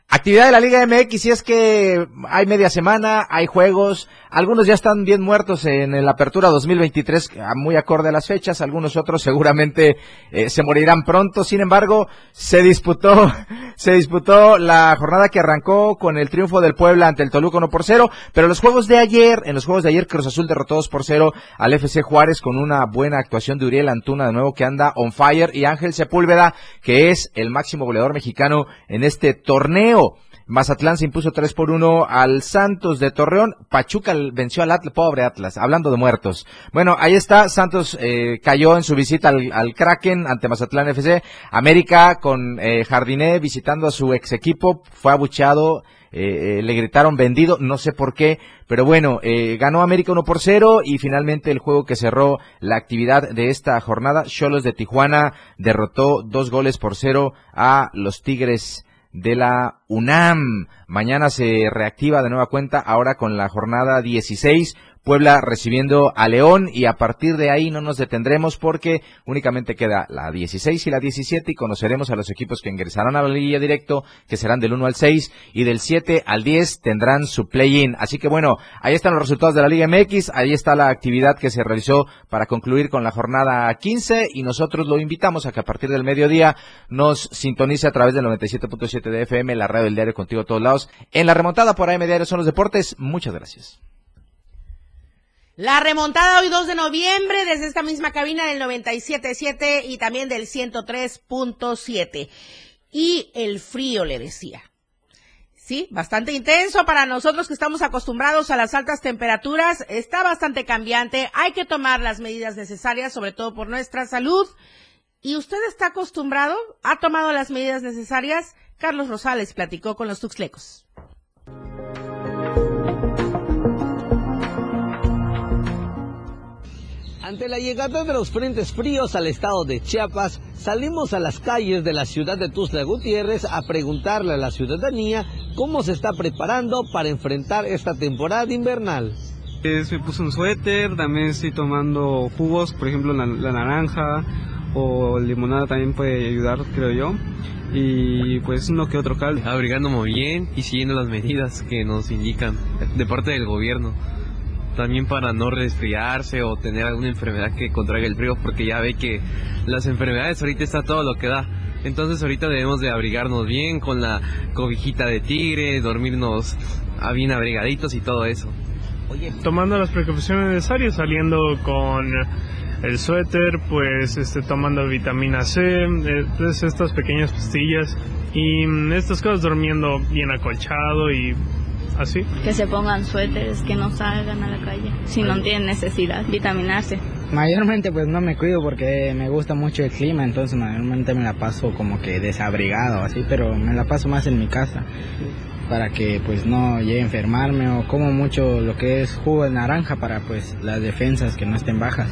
Actividad de la Liga MX, y es que hay media semana, hay juegos, algunos ya están bien muertos en la apertura 2023, muy acorde a las fechas, algunos otros seguramente eh, se morirán pronto, sin embargo, se disputó, se disputó la jornada que arrancó con el triunfo del Puebla ante el Toluca 1 por 0, pero los juegos de ayer, en los juegos de ayer Cruz Azul derrotó 2 por 0 al FC Juárez con una buena actuación de Uriel Antuna de nuevo que anda on fire. Y Ángel Sepúlveda, que es el máximo goleador mexicano en este torneo. Mazatlán se impuso 3 por 1 al Santos de Torreón. Pachuca venció al Atlas, pobre Atlas, hablando de muertos. Bueno, ahí está, Santos eh, cayó en su visita al, Kraken ante Mazatlán FC. América con eh, Jardiné visitando a su ex equipo, fue abucheado. Eh, le gritaron vendido, no sé por qué, pero bueno, ganó América 1 por 0 y finalmente el juego que cerró la actividad de esta jornada, Cholos de Tijuana derrotó dos goles por cero a los Tigres de la UNAM. Mañana se reactiva de nueva cuenta, ahora con la jornada 16 Puebla recibiendo a León y a partir de ahí no nos detendremos porque únicamente queda la 16 y la 17 y conoceremos a los equipos que ingresarán a la liguilla directo, que serán del 1 al 6 y del 7 al 10 tendrán su play-in. Así que bueno, ahí están los resultados de la Liga MX, ahí está la actividad que se realizó para concluir con la jornada 15 y nosotros lo invitamos a que a partir del mediodía nos sintonice a través del 97.7 de FM, la radio del diario contigo a todos lados. En la remontada por AM Diario son los deportes. Muchas gracias. La remontada hoy 2 de noviembre desde esta misma cabina del 97.7 y también del 103.7. Y el frío, le decía. Sí, bastante intenso para nosotros que estamos acostumbrados a las altas temperaturas. Está bastante cambiante. Hay que tomar las medidas necesarias, sobre todo por nuestra salud. ¿Y usted está acostumbrado? ¿Ha tomado las medidas necesarias? Carlos Rosales platicó con los Tuxlecos. Ante la llegada de los frentes fríos al estado de Chiapas, salimos a las calles de la ciudad de Tuzla Gutiérrez a preguntarle a la ciudadanía cómo se está preparando para enfrentar esta temporada invernal. me puse un suéter, también estoy tomando jugos, por ejemplo la, la naranja o limonada también puede ayudar, creo yo. Y pues uno que otro caldo. Abrigándome bien y siguiendo las medidas que nos indican de parte del gobierno también para no resfriarse o tener alguna enfermedad que contraiga el frío, porque ya ve que las enfermedades ahorita está todo lo que da. Entonces ahorita debemos de abrigarnos bien con la cobijita de tigre, dormirnos bien abrigaditos y todo eso. Tomando las precauciones necesarias, saliendo con el suéter, pues este, tomando vitamina C, eh, pues, estas pequeñas pastillas y mm, estas cosas durmiendo bien acolchado y así. Que se pongan suéteres, que no salgan a la calle si no tienen necesidad, vitaminarse. Mayormente pues no me cuido porque me gusta mucho el clima, entonces mayormente me la paso como que desabrigado así, pero me la paso más en mi casa para que pues no llegue a enfermarme o como mucho lo que es jugo de naranja para pues las defensas que no estén bajas.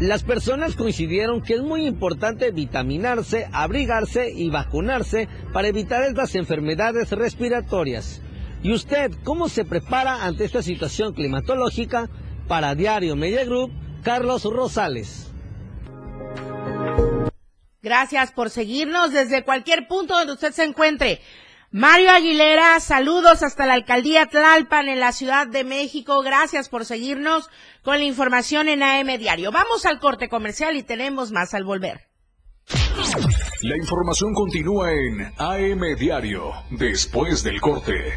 Las personas coincidieron que es muy importante vitaminarse, abrigarse y vacunarse para evitar estas enfermedades respiratorias. ¿Y usted cómo se prepara ante esta situación climatológica? Para Diario Media Group, Carlos Rosales. Gracias por seguirnos desde cualquier punto donde usted se encuentre. Mario Aguilera, saludos hasta la alcaldía Tlalpan en la Ciudad de México. Gracias por seguirnos con la información en AM Diario. Vamos al corte comercial y tenemos más al volver. La información continúa en AM Diario, después del corte.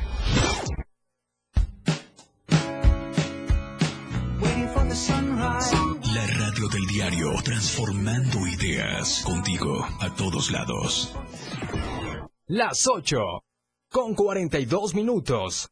La radio del diario, transformando ideas contigo a todos lados. Las 8 con 42 minutos.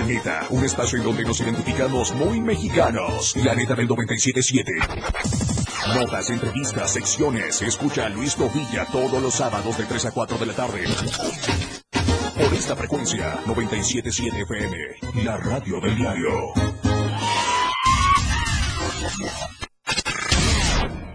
La Neta, un espacio en donde nos identificamos muy mexicanos. La Neta del 97.7. Notas, entrevistas, secciones. Escucha a Luis Tovilla todos los sábados de 3 a 4 de la tarde. Por esta frecuencia, 97.7 FM. La radio del diario.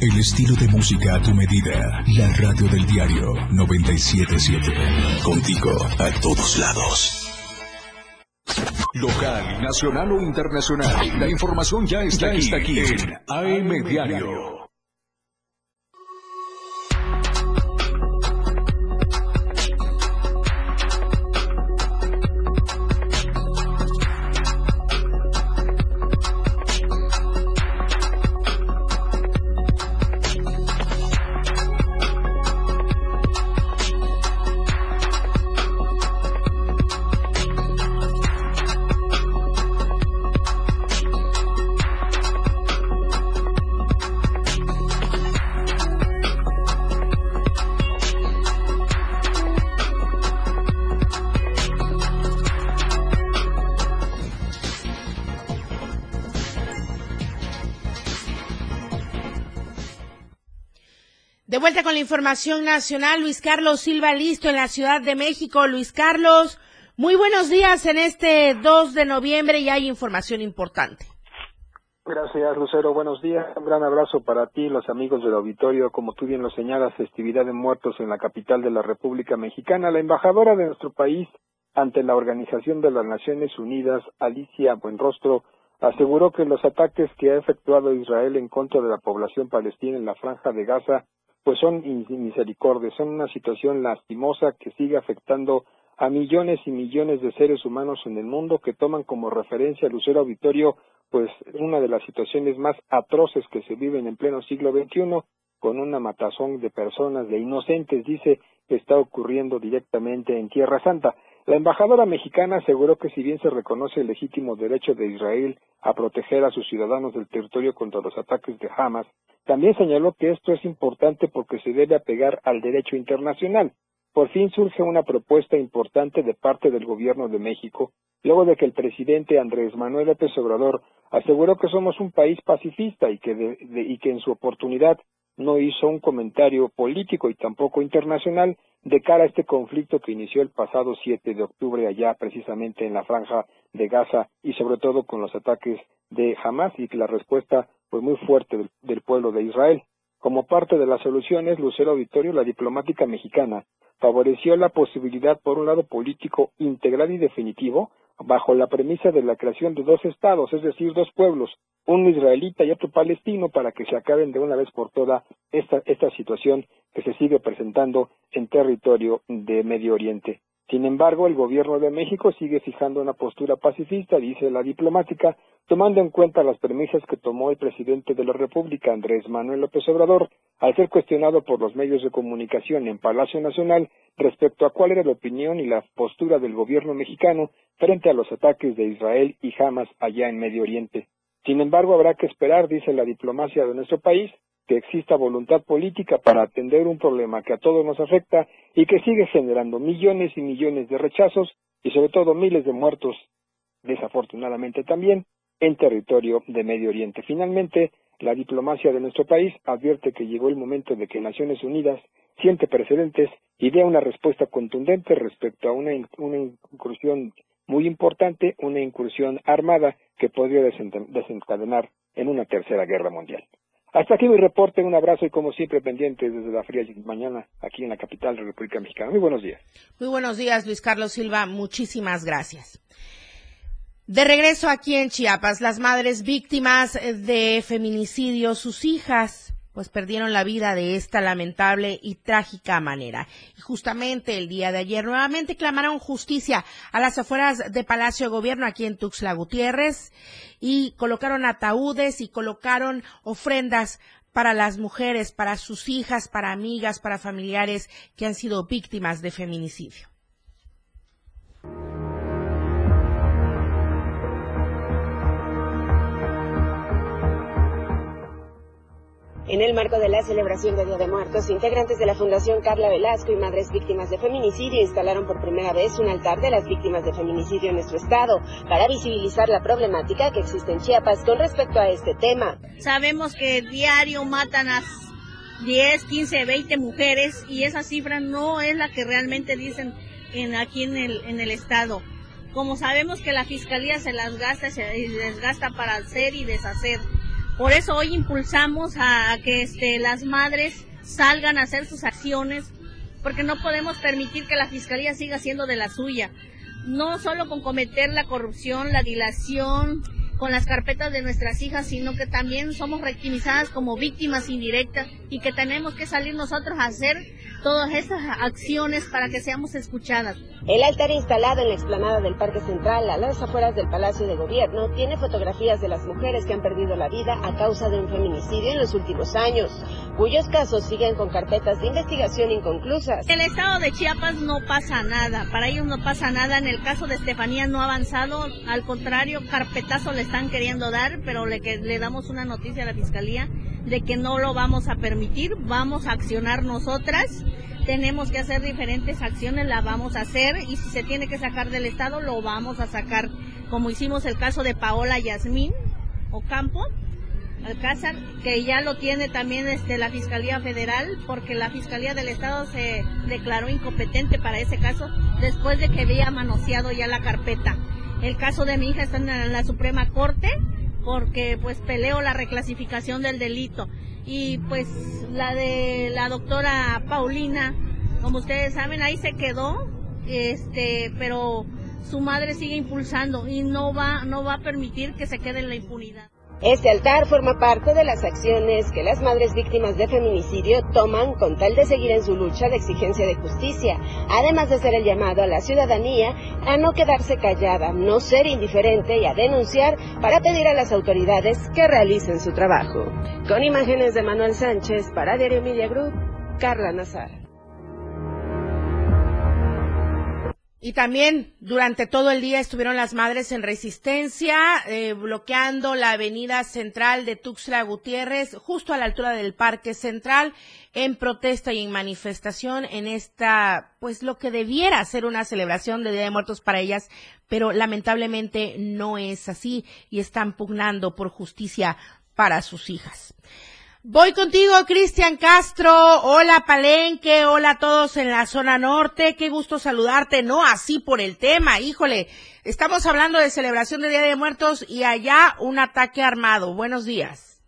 El estilo de música a tu medida. La radio del diario 977. Contigo a todos lados. Local, nacional o internacional. La información ya está, aquí, está aquí en AM Diario. De vuelta con la información nacional, Luis Carlos Silva listo en la Ciudad de México. Luis Carlos, muy buenos días en este 2 de noviembre y hay información importante. Gracias, Lucero. Buenos días. Un gran abrazo para ti, los amigos del auditorio. Como tú bien lo señalas, festividad de muertos en la capital de la República Mexicana. La embajadora de nuestro país ante la Organización de las Naciones Unidas, Alicia Buenrostro, aseguró que los ataques que ha efectuado Israel en contra de la población palestina en la franja de Gaza pues son misericordias, son una situación lastimosa que sigue afectando a millones y millones de seres humanos en el mundo que toman como referencia Lucero Auditorio pues una de las situaciones más atroces que se viven en pleno siglo XXI con una matazón de personas, de inocentes, dice, que está ocurriendo directamente en Tierra Santa. La embajadora mexicana aseguró que si bien se reconoce el legítimo derecho de Israel a proteger a sus ciudadanos del territorio contra los ataques de Hamas, también señaló que esto es importante porque se debe apegar al derecho internacional. Por fin surge una propuesta importante de parte del Gobierno de México, luego de que el presidente Andrés Manuel López Obrador aseguró que somos un país pacifista y que, y que en su oportunidad no hizo un comentario político y tampoco internacional de cara a este conflicto que inició el pasado 7 de octubre allá precisamente en la franja de Gaza y sobre todo con los ataques de Hamas y la respuesta fue muy fuerte del, del pueblo de Israel. Como parte de las soluciones, Lucero Auditorio, la diplomática mexicana, favoreció la posibilidad, por un lado político integral y definitivo, bajo la premisa de la creación de dos estados, es decir, dos pueblos, un israelita y otro palestino, para que se acaben de una vez por todas esta, esta situación que se sigue presentando en territorio de Medio Oriente. Sin embargo, el gobierno de México sigue fijando una postura pacifista, dice la diplomática, tomando en cuenta las premisas que tomó el presidente de la República, Andrés Manuel López Obrador, al ser cuestionado por los medios de comunicación en Palacio Nacional respecto a cuál era la opinión y la postura del gobierno mexicano frente a los ataques de Israel y Hamas allá en Medio Oriente. Sin embargo, habrá que esperar, dice la diplomacia de nuestro país, que exista voluntad política para atender un problema que a todos nos afecta y que sigue generando millones y millones de rechazos y sobre todo miles de muertos, desafortunadamente también, en territorio de Medio Oriente. Finalmente, la diplomacia de nuestro país advierte que llegó el momento de que Naciones Unidas siente precedentes y dé una respuesta contundente respecto a una, una incursión muy importante, una incursión armada que podría desencadenar en una tercera guerra mundial. Hasta aquí mi reporte, un abrazo y como siempre pendiente desde la fría mañana aquí en la capital de la República Mexicana. Muy buenos días. Muy buenos días, Luis Carlos Silva. Muchísimas gracias. De regreso aquí en Chiapas, las madres víctimas de feminicidio, sus hijas, pues perdieron la vida de esta lamentable y trágica manera. Y justamente el día de ayer nuevamente clamaron justicia a las afueras de Palacio de Gobierno aquí en Tuxtla Gutiérrez y colocaron ataúdes y colocaron ofrendas para las mujeres, para sus hijas, para amigas, para familiares que han sido víctimas de feminicidio. En el marco de la celebración de Día de Muertos, integrantes de la Fundación Carla Velasco y Madres Víctimas de Feminicidio instalaron por primera vez un altar de las víctimas de feminicidio en nuestro estado para visibilizar la problemática que existe en Chiapas con respecto a este tema. Sabemos que diario matan a 10, 15, 20 mujeres y esa cifra no es la que realmente dicen en, aquí en el, en el estado. Como sabemos que la fiscalía se las gasta, se desgasta para hacer y deshacer por eso hoy impulsamos a, que este, las madres salgan a hacer sus acciones, porque no podemos permitir que la Fiscalía siga siendo de la suya. No solo con cometer la corrupción, la dilación, con las carpetas de nuestras hijas, sino que también somos rectimizadas como víctimas indirectas y que tenemos que salir nosotros a hacer todas estas acciones para que seamos escuchadas. El altar instalado en la explanada del Parque Central, a las afueras del Palacio de Gobierno, tiene fotografías de las mujeres que han perdido la vida a causa de un feminicidio en los últimos años, cuyos casos siguen con carpetas de investigación inconclusas. En el estado de Chiapas no pasa nada, para ellos no pasa nada. En el caso de Estefanía no ha avanzado, al contrario, carpetazo le están queriendo dar, pero le, le damos una noticia a la Fiscalía de que no lo vamos a permitir, vamos a accionar nosotras tenemos que hacer diferentes acciones, la vamos a hacer y si se tiene que sacar del Estado, lo vamos a sacar, como hicimos el caso de Paola Yasmín Ocampo, Alcázar, que ya lo tiene también este, la Fiscalía Federal, porque la Fiscalía del Estado se declaró incompetente para ese caso después de que había manoseado ya la carpeta. El caso de mi hija está en la Suprema Corte porque pues peleo la reclasificación del delito. Y pues la de la doctora Paulina, como ustedes saben, ahí se quedó, este, pero su madre sigue impulsando y no va, no va a permitir que se quede en la impunidad. Este altar forma parte de las acciones que las madres víctimas de feminicidio toman con tal de seguir en su lucha de exigencia de justicia, además de ser el llamado a la ciudadanía a no quedarse callada, no ser indiferente y a denunciar para pedir a las autoridades que realicen su trabajo. Con imágenes de Manuel Sánchez para Diario Media Group, Carla Nazar. Y también durante todo el día estuvieron las madres en resistencia, eh, bloqueando la avenida central de Tuxtla Gutiérrez, justo a la altura del Parque Central, en protesta y en manifestación en esta, pues lo que debiera ser una celebración de Día de Muertos para ellas, pero lamentablemente no es así y están pugnando por justicia para sus hijas. Voy contigo, Cristian Castro. Hola, Palenque. Hola a todos en la zona norte. Qué gusto saludarte. No así por el tema. Híjole, estamos hablando de celebración de Día de Muertos y allá un ataque armado. Buenos días.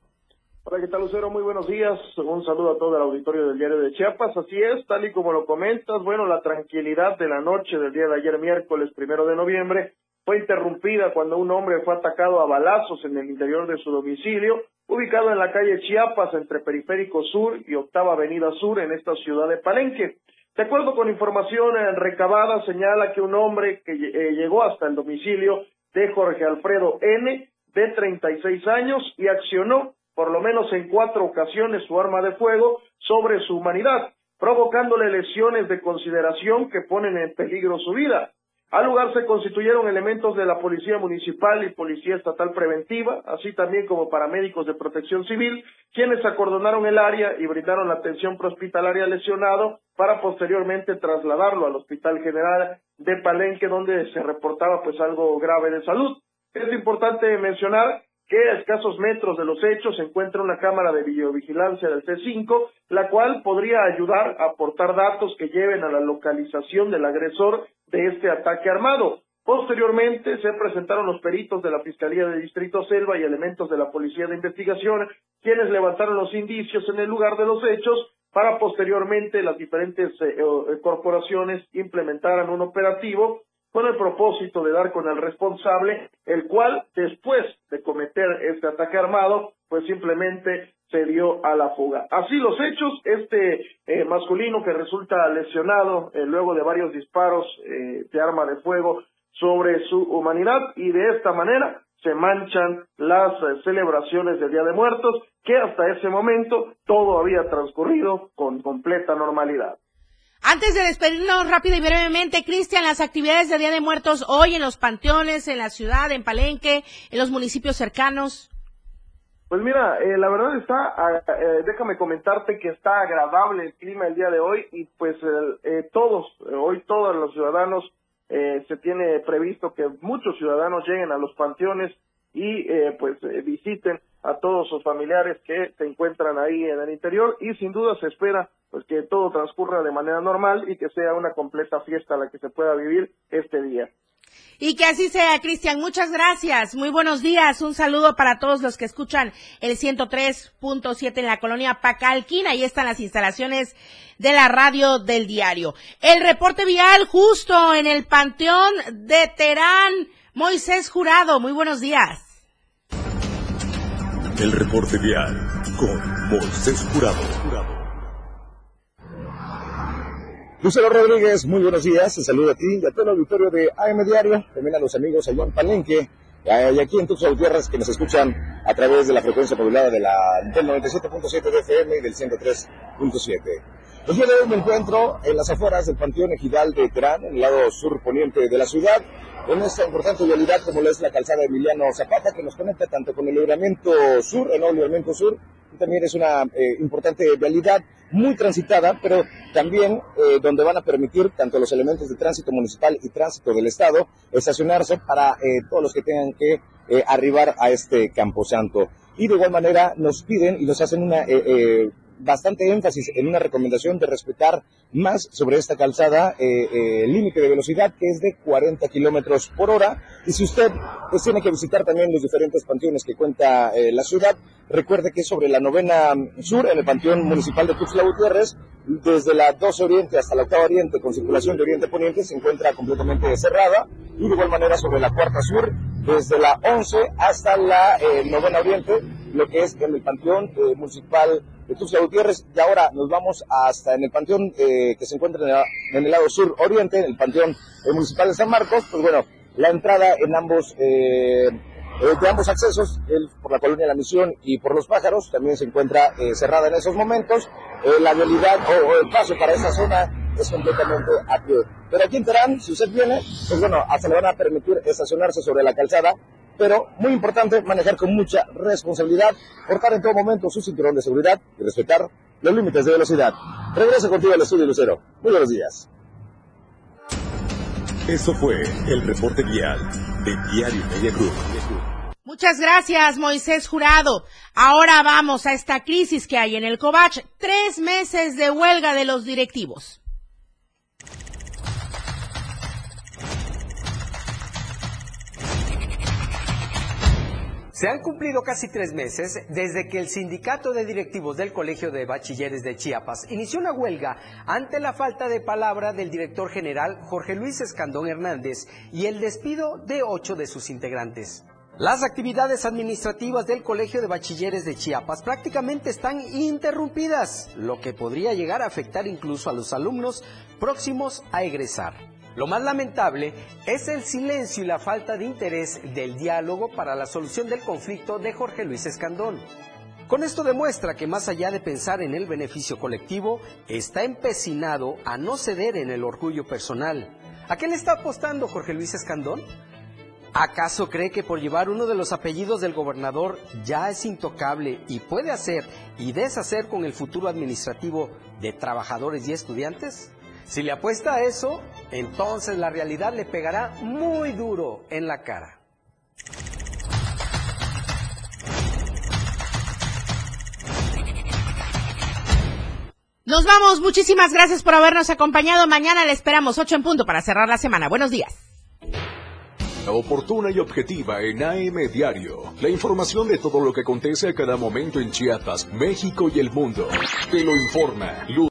Hola, ¿qué tal, Lucero? Muy buenos días. Un saludo a todo el auditorio del diario de Chiapas. Así es, tal y como lo comentas, bueno, la tranquilidad de la noche del día de ayer, miércoles primero de noviembre, fue interrumpida cuando un hombre fue atacado a balazos en el interior de su domicilio ubicado en la calle Chiapas entre Periférico Sur y Octava Avenida Sur en esta ciudad de Palenque. De acuerdo con información eh, recabada, señala que un hombre que eh, llegó hasta el domicilio de Jorge Alfredo N, de 36 años, y accionó por lo menos en cuatro ocasiones su arma de fuego sobre su humanidad, provocándole lesiones de consideración que ponen en peligro su vida. Al lugar se constituyeron elementos de la Policía Municipal y Policía Estatal Preventiva, así también como paramédicos de protección civil, quienes acordonaron el área y brindaron la atención prehospitalaria al lesionado para posteriormente trasladarlo al Hospital General de Palenque, donde se reportaba pues algo grave de salud. Es importante mencionar que a escasos metros de los hechos se encuentra una cámara de videovigilancia del C5, la cual podría ayudar a aportar datos que lleven a la localización del agresor de este ataque armado. Posteriormente se presentaron los peritos de la Fiscalía de Distrito Selva y elementos de la Policía de Investigación, quienes levantaron los indicios en el lugar de los hechos para posteriormente las diferentes eh, eh, corporaciones implementaran un operativo con el propósito de dar con el responsable, el cual después de cometer este ataque armado, pues simplemente se dio a la fuga. Así los hechos, este eh, masculino que resulta lesionado eh, luego de varios disparos eh, de arma de fuego sobre su humanidad y de esta manera se manchan las celebraciones del Día de Muertos que hasta ese momento todo había transcurrido con completa normalidad. Antes de despedirnos rápido y brevemente, Cristian, las actividades de Día de Muertos hoy en los panteones, en la ciudad, en Palenque, en los municipios cercanos. Pues mira, eh, la verdad está, ah, eh, déjame comentarte que está agradable el clima el día de hoy y pues eh, todos, hoy todos los ciudadanos, se tiene previsto que muchos ciudadanos lleguen a los panteones y pues visiten a todos sus familiares que se encuentran ahí en el interior y sin duda se espera pues que todo transcurra de manera normal y que sea una completa fiesta la que se pueda vivir este día. Y que así sea, Cristian. Muchas gracias. Muy buenos días. Un saludo para todos los que escuchan el 103.7 en la colonia Pacalquín. Ahí están las instalaciones de la radio del diario. El reporte vial justo en el Panteón de Terán. Moisés Jurado. Muy buenos días. El reporte vial con Moisés Jurado. Lucero Rodríguez, muy buenos días. Te saludo a ti y a todo el auditorio de AM Diario, también a los amigos allá en Palenque y aquí en Tuxtla Gutiérrez que nos escuchan a través de la frecuencia modulada de la, del 97.7 de FM y del 103.7. El día de hoy me encuentro en las afueras del Panteón Ejidal de Terán, en el lado sur poniente de la ciudad, en esta importante vialidad como lo es la calzada Emiliano Zapata, que nos conecta tanto con el libramiento sur, el nuevo libramiento sur, también es una eh, importante vialidad muy transitada, pero también eh, donde van a permitir tanto los elementos de tránsito municipal y tránsito del Estado estacionarse para eh, todos los que tengan que arribar a este camposanto. y de igual manera nos piden y nos hacen una bastante énfasis en una recomendación de respetar más sobre esta calzada eh, eh, límite de velocidad que es de 40 kilómetros por hora. Y si usted pues, tiene que visitar también los diferentes panteones que cuenta eh, la ciudad, recuerde que sobre la novena sur, en el panteón municipal de Tuxtla Gutiérrez, desde la 12 Oriente hasta la octava Oriente con circulación de Oriente Poniente se encuentra completamente cerrada y de igual manera sobre la cuarta sur desde la 11 hasta la eh, novena Oriente lo que es en el panteón municipal de Tuxtla Gutiérrez y ahora nos vamos hasta en el panteón eh, que se encuentra en, la- el lado sur oriente, en el panteón eh, municipal de San Marcos, pues bueno, la entrada en ambos eh, eh, de ambos accesos, el por la colonia La Misión y por los pájaros, también se encuentra cerrada en esos momentos. La vialidad o, el paso para esa zona es completamente a pie. Pero aquí en Terán, si usted viene, pues bueno, hasta le van a permitir estacionarse sobre la calzada, pero muy importante manejar con mucha responsabilidad, portar en todo momento su cinturón de seguridad y respetar los límites de velocidad. Regreso contigo al estudio Lucero. Muy buenos días. Eso fue el reporte vial de Diario Media Group. Muchas gracias, Moisés Jurado. Ahora vamos a esta crisis que hay en el Covach. Tres meses de huelga de los directivos. Se han cumplido casi tres meses desde que el sindicato de directivos del Colegio de Bachilleres de Chiapas inició una huelga ante la falta de palabra del director general Jorge Luis Escandón Hernández y el despido de ocho de sus integrantes. Las actividades administrativas del Colegio de Bachilleres de Chiapas prácticamente están interrumpidas, lo que podría llegar a afectar incluso a los alumnos próximos a egresar. Lo más lamentable es el silencio y la falta de interés del diálogo para la solución del conflicto de Jorge Luis Escandón. Con esto demuestra que más allá de pensar en el beneficio colectivo, está empecinado a no ceder en el orgullo personal. ¿A qué le está apostando Jorge Luis Escandón? ¿Acaso cree que por llevar uno de los apellidos del gobernador ya es intocable y puede hacer y deshacer con el futuro administrativo de trabajadores y estudiantes? Si le apuesta a eso, entonces la realidad le pegará muy duro en la cara. Nos vamos. Muchísimas gracias por habernos acompañado. Mañana le esperamos ocho en punto para cerrar la semana. Buenos días. Oportuna y objetiva en AM Diario. La información de todo lo que acontece a cada momento en Chiapas, México y el mundo. Te lo informa Luz.